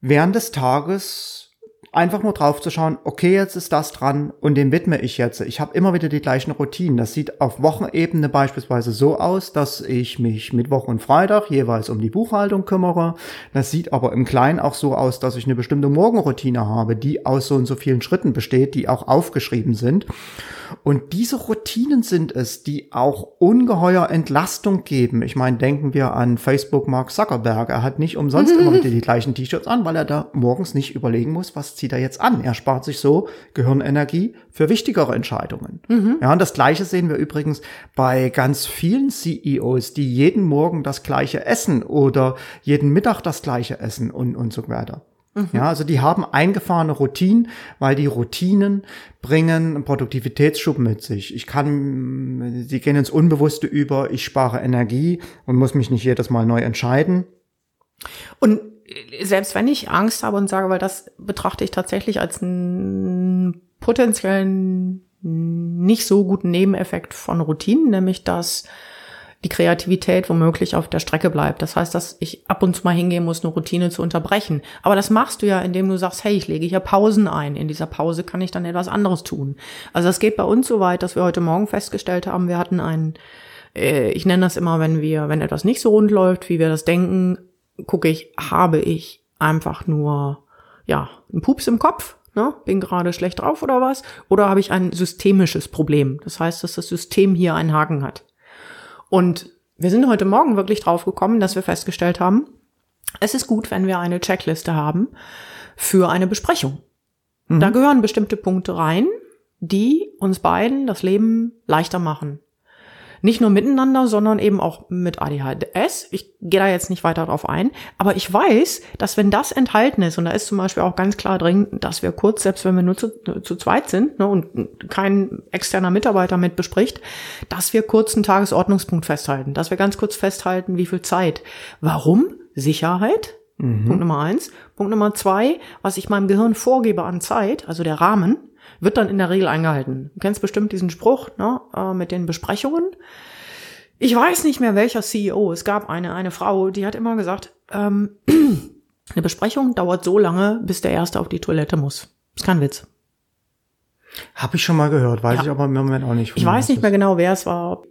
während des Tages einfach nur drauf zu schauen, okay, jetzt ist das dran und dem widme ich jetzt. Ich habe immer wieder die gleichen Routinen. Das sieht auf Wochenebene beispielsweise so aus, dass ich mich Mittwoch und Freitag jeweils um die Buchhaltung kümmere. Das sieht aber im Kleinen auch so aus, dass ich eine bestimmte Morgenroutine habe, die aus so und so vielen Schritten besteht, die auch aufgeschrieben sind. Und diese Routinen sind es, die auch ungeheuer Entlastung geben. Ich meine, denken wir an Facebook Mark Zuckerberg. Er hat nicht umsonst immer wieder die gleichen T-Shirts an, weil er da morgens nicht überlegen muss, was zieht er jetzt an. Er spart sich so Gehirnenergie für wichtigere Entscheidungen. Mhm. Ja, und das Gleiche sehen wir übrigens bei ganz vielen CEOs, die jeden Morgen das gleiche essen oder jeden Mittag das gleiche essen und, und so weiter. Mhm. Ja, also die haben eingefahrene Routinen, weil die Routinen bringen einen Produktivitätsschub mit sich. Ich kann, sie gehen ins Unbewusste über, ich spare Energie und muss mich nicht jedes Mal neu entscheiden.
Und selbst wenn ich Angst habe und sage, weil das betrachte ich tatsächlich als einen potenziellen nicht so guten Nebeneffekt von Routinen, nämlich dass die Kreativität womöglich auf der Strecke bleibt. Das heißt, dass ich ab und zu mal hingehen muss, eine Routine zu unterbrechen. Aber das machst du ja, indem du sagst, hey, ich lege hier Pausen ein. In dieser Pause kann ich dann etwas anderes tun. Also es geht bei uns so weit, dass wir heute Morgen festgestellt haben, wir hatten einen, äh, ich nenne das immer, wenn wir, wenn etwas nicht so rund läuft, wie wir das denken, gucke ich, habe ich einfach nur, ja, einen Pups im Kopf, ne? bin gerade schlecht drauf oder was, oder habe ich ein systemisches Problem. Das heißt, dass das System hier einen Haken hat. Und wir sind heute Morgen wirklich drauf gekommen, dass wir festgestellt haben, es ist gut, wenn wir eine Checkliste haben für eine Besprechung. Mhm. Da gehören bestimmte Punkte rein, die uns beiden das Leben leichter machen. Nicht nur miteinander, sondern eben auch mit ADHS. Ich gehe da jetzt nicht weiter drauf ein. Aber ich weiß, dass wenn das enthalten ist, und da ist zum Beispiel auch ganz klar drin, dass wir kurz, selbst wenn wir nur zu, zu zweit sind ne, und kein externer Mitarbeiter mit bespricht, dass wir kurz einen Tagesordnungspunkt festhalten. Dass wir ganz kurz festhalten, wie viel Zeit. Warum? Sicherheit. Mhm. Punkt Nummer eins. Punkt Nummer zwei, was ich meinem Gehirn vorgebe an Zeit, also der Rahmen, wird dann in der Regel eingehalten. Du kennst bestimmt diesen Spruch ne, äh, mit den Besprechungen. Ich weiß nicht mehr welcher CEO. Es gab eine, eine Frau, die hat immer gesagt, ähm, eine Besprechung dauert so lange, bis der Erste auf die Toilette muss. Ist kein Witz.
Hab ich schon mal gehört, weiß ja. ich aber im Moment auch nicht.
Ich weiß nicht mehr genau, wer es war.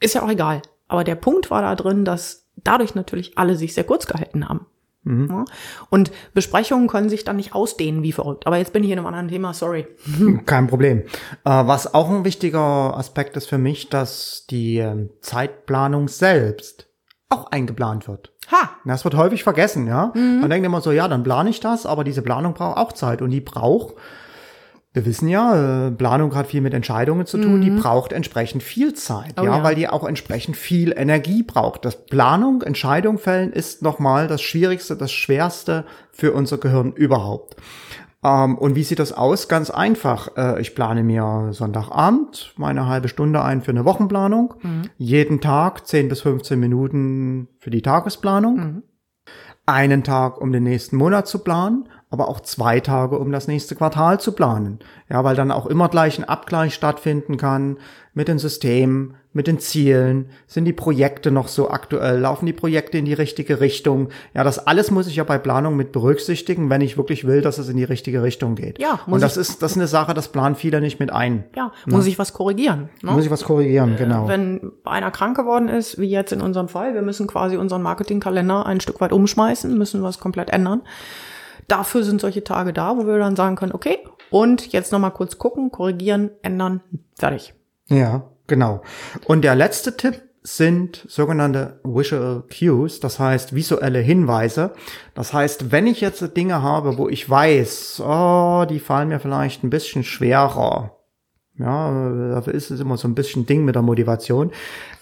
Ist ja auch egal. Aber der Punkt war da drin, dass dadurch natürlich alle sich sehr kurz gehalten haben. Mhm. Und Besprechungen können sich dann nicht ausdehnen wie verrückt. Aber jetzt bin ich in einem anderen Thema, sorry.
Kein Problem. Äh, was auch ein wichtiger Aspekt ist für mich, dass die ähm, Zeitplanung selbst auch eingeplant wird. Ha! Das wird häufig vergessen, ja. Mhm. Man denkt immer so, ja, dann plane ich das, aber diese Planung braucht auch Zeit und die braucht wir wissen ja, äh, Planung hat viel mit Entscheidungen zu tun, mhm. die braucht entsprechend viel Zeit, oh, ja, ja, weil die auch entsprechend viel Energie braucht. Das Planung, Entscheidung fällen ist nochmal das Schwierigste, das Schwerste für unser Gehirn überhaupt. Ähm, und wie sieht das aus? Ganz einfach. Äh, ich plane mir Sonntagabend meine halbe Stunde ein für eine Wochenplanung. Mhm. Jeden Tag 10 bis 15 Minuten für die Tagesplanung. Mhm. Einen Tag, um den nächsten Monat zu planen aber auch zwei Tage, um das nächste Quartal zu planen. Ja, weil dann auch immer gleich ein Abgleich stattfinden kann mit den Systemen, mit den Zielen. Sind die Projekte noch so aktuell? Laufen die Projekte in die richtige Richtung? Ja, das alles muss ich ja bei Planung mit berücksichtigen, wenn ich wirklich will, dass es in die richtige Richtung geht. Ja, muss Und das ist, das ist eine Sache, das planen viele nicht mit ein.
Ja, ne? muss ich was korrigieren.
Ne? Muss ich was korrigieren, genau.
Wenn einer krank geworden ist, wie jetzt in unserem Fall, wir müssen quasi unseren Marketingkalender ein Stück weit umschmeißen, müssen was komplett ändern dafür sind solche Tage da, wo wir dann sagen können, okay, und jetzt nochmal kurz gucken, korrigieren, ändern, fertig.
Ja, genau. Und der letzte Tipp sind sogenannte Visual Cues, das heißt visuelle Hinweise. Das heißt, wenn ich jetzt Dinge habe, wo ich weiß, oh, die fallen mir vielleicht ein bisschen schwerer, ja, dafür ist es immer so ein bisschen Ding mit der Motivation.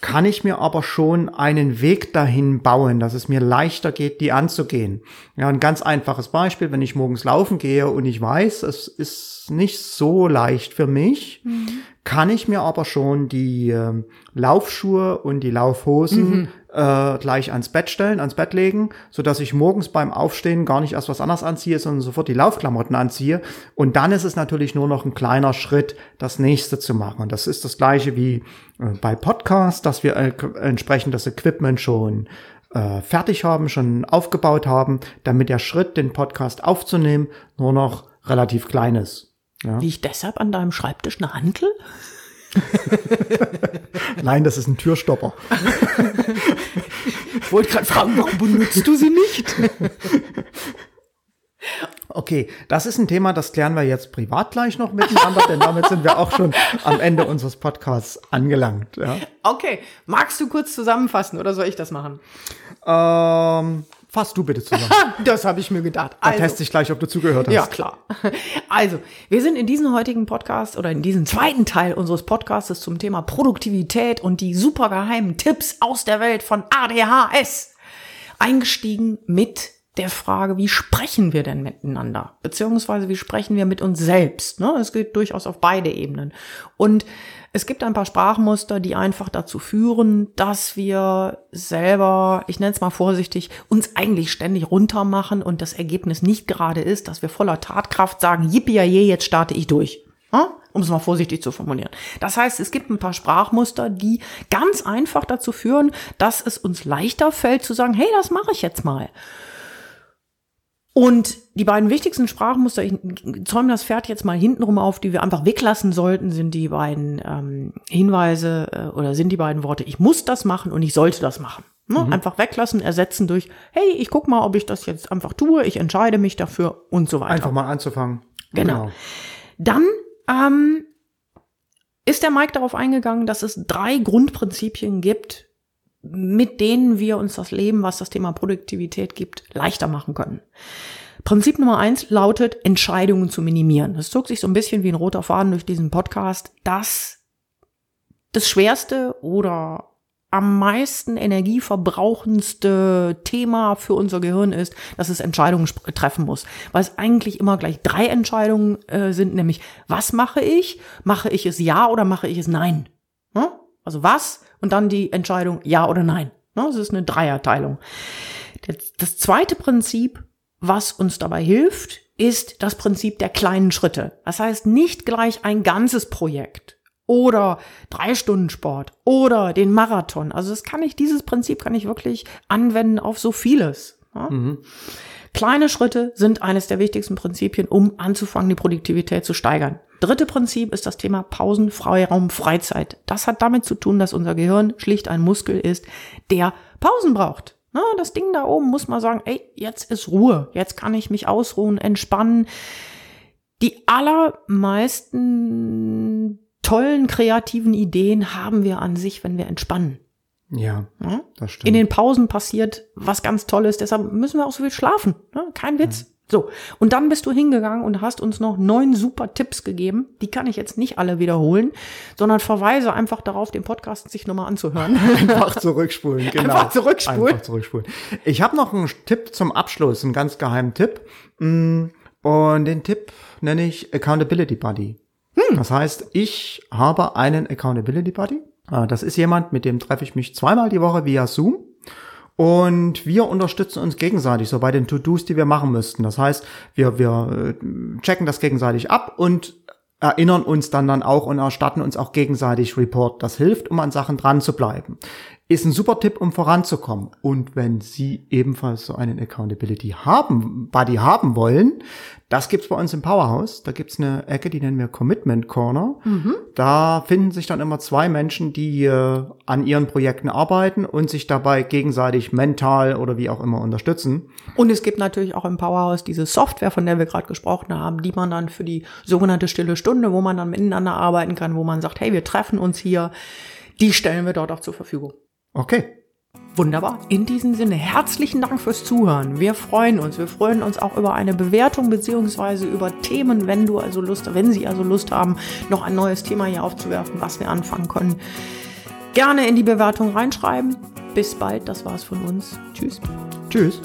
Kann ich mir aber schon einen Weg dahin bauen, dass es mir leichter geht, die anzugehen. Ja, ein ganz einfaches Beispiel, wenn ich morgens laufen gehe und ich weiß, es ist nicht so leicht für mich, mhm kann ich mir aber schon die äh, Laufschuhe und die Laufhosen mhm. Äh, gleich ans Bett stellen, ans Bett legen, so dass ich morgens beim Aufstehen gar nicht erst was anderes anziehe, sondern sofort die Laufklamotten anziehe. Und dann ist es natürlich nur noch ein kleiner Schritt, das nächste zu machen. Und das ist das gleiche wie äh, bei Podcasts, dass wir äh, entsprechend das Equipment schon äh, fertig haben, schon aufgebaut haben, damit der Schritt, den Podcast aufzunehmen, nur noch relativ klein ist.
Ja. Liegt deshalb an deinem Schreibtisch eine Hantel?
Nein, das ist ein Türstopper.
ich wollte gerade fragen, warum benutzt du sie nicht?
Okay, das ist ein Thema, das klären wir jetzt privat gleich noch miteinander, denn damit sind wir auch schon am Ende unseres Podcasts angelangt. Ja.
Okay, magst du kurz zusammenfassen oder soll ich das machen?
Ähm, Fass du bitte zusammen.
das habe ich mir gedacht.
Da also, teste ich gleich, ob du zugehört hast.
Ja, klar. Also, wir sind in diesem heutigen Podcast oder in diesem zweiten Teil unseres Podcasts zum Thema Produktivität und die supergeheimen Tipps aus der Welt von ADHS eingestiegen mit der Frage, wie sprechen wir denn miteinander? Beziehungsweise wie sprechen wir mit uns selbst? Ne? Es geht durchaus auf beide Ebenen. Und es gibt ein paar Sprachmuster, die einfach dazu führen, dass wir selber, ich nenne es mal vorsichtig, uns eigentlich ständig runtermachen und das Ergebnis nicht gerade ist, dass wir voller Tatkraft sagen, yippie je, jetzt starte ich durch. Um es mal vorsichtig zu formulieren. Das heißt, es gibt ein paar Sprachmuster, die ganz einfach dazu führen, dass es uns leichter fällt zu sagen, hey, das mache ich jetzt mal. Und die beiden wichtigsten Sprachmuster, ich zäume das Pferd jetzt mal hintenrum auf, die wir einfach weglassen sollten, sind die beiden ähm, Hinweise äh, oder sind die beiden Worte, ich muss das machen und ich sollte das machen. Ne? Mhm. Einfach weglassen, ersetzen durch, hey, ich guck mal, ob ich das jetzt einfach tue, ich entscheide mich dafür und so weiter.
Einfach mal anzufangen.
Genau. genau. Dann ähm, ist der Mike darauf eingegangen, dass es drei Grundprinzipien gibt, mit denen wir uns das Leben, was das Thema Produktivität gibt, leichter machen können. Prinzip Nummer eins lautet, Entscheidungen zu minimieren. Das zog sich so ein bisschen wie ein roter Faden durch diesen Podcast, dass das schwerste oder am meisten energieverbrauchendste Thema für unser Gehirn ist, dass es Entscheidungen treffen muss. Weil es eigentlich immer gleich drei Entscheidungen äh, sind, nämlich was mache ich? Mache ich es ja oder mache ich es nein? Hm? Also was und dann die Entscheidung ja oder nein. Das ist eine Dreierteilung. Das zweite Prinzip, was uns dabei hilft, ist das Prinzip der kleinen Schritte. Das heißt, nicht gleich ein ganzes Projekt oder drei Stunden Sport oder den Marathon. Also das kann ich, dieses Prinzip kann ich wirklich anwenden auf so vieles. Mhm. Kleine Schritte sind eines der wichtigsten Prinzipien, um anzufangen, die Produktivität zu steigern. Dritte Prinzip ist das Thema Pausen, Freiraum, Freizeit. Das hat damit zu tun, dass unser Gehirn schlicht ein Muskel ist, der Pausen braucht. Na, das Ding da oben muss man sagen, ey, jetzt ist Ruhe, jetzt kann ich mich ausruhen, entspannen. Die allermeisten tollen kreativen Ideen haben wir an sich, wenn wir entspannen.
Ja, ja, das stimmt.
In den Pausen passiert was ganz Tolles, deshalb müssen wir auch so viel schlafen. Ne? Kein Witz. So, und dann bist du hingegangen und hast uns noch neun super Tipps gegeben. Die kann ich jetzt nicht alle wiederholen, sondern verweise einfach darauf, den Podcast sich nochmal anzuhören.
Einfach zurückspulen,
genau. Einfach zurückspulen. Einfach
zurückspulen. Ich habe noch einen Tipp zum Abschluss, einen ganz geheimen Tipp. Mm, und den Tipp nenne ich Accountability Buddy. Hm. Das heißt, ich habe einen Accountability Buddy. Ah, das ist jemand, mit dem treffe ich mich zweimal die Woche via Zoom. Und wir unterstützen uns gegenseitig, so bei den To-Dos, die wir machen müssten. Das heißt, wir, wir äh, checken das gegenseitig ab und erinnern uns dann dann auch und erstatten uns auch gegenseitig Report. Das hilft, um an Sachen dran zu bleiben ist ein super Tipp, um voranzukommen. Und wenn Sie ebenfalls so einen Accountability haben, Buddy haben wollen, das gibt's bei uns im Powerhouse. Da gibt's eine Ecke, die nennen wir Commitment Corner. Mhm. Da finden sich dann immer zwei Menschen, die äh, an ihren Projekten arbeiten und sich dabei gegenseitig mental oder wie auch immer unterstützen.
Und es gibt natürlich auch im Powerhouse diese Software, von der wir gerade gesprochen haben, die man dann für die sogenannte stille Stunde, wo man dann miteinander arbeiten kann, wo man sagt, hey, wir treffen uns hier, die stellen wir dort auch zur Verfügung.
Okay.
Wunderbar. In diesem Sinne, herzlichen Dank fürs Zuhören. Wir freuen uns. Wir freuen uns auch über eine Bewertung beziehungsweise über Themen, wenn du also Lust, wenn Sie also Lust haben, noch ein neues Thema hier aufzuwerfen, was wir anfangen können. Gerne in die Bewertung reinschreiben. Bis bald. Das war's von uns. Tschüss.
Tschüss.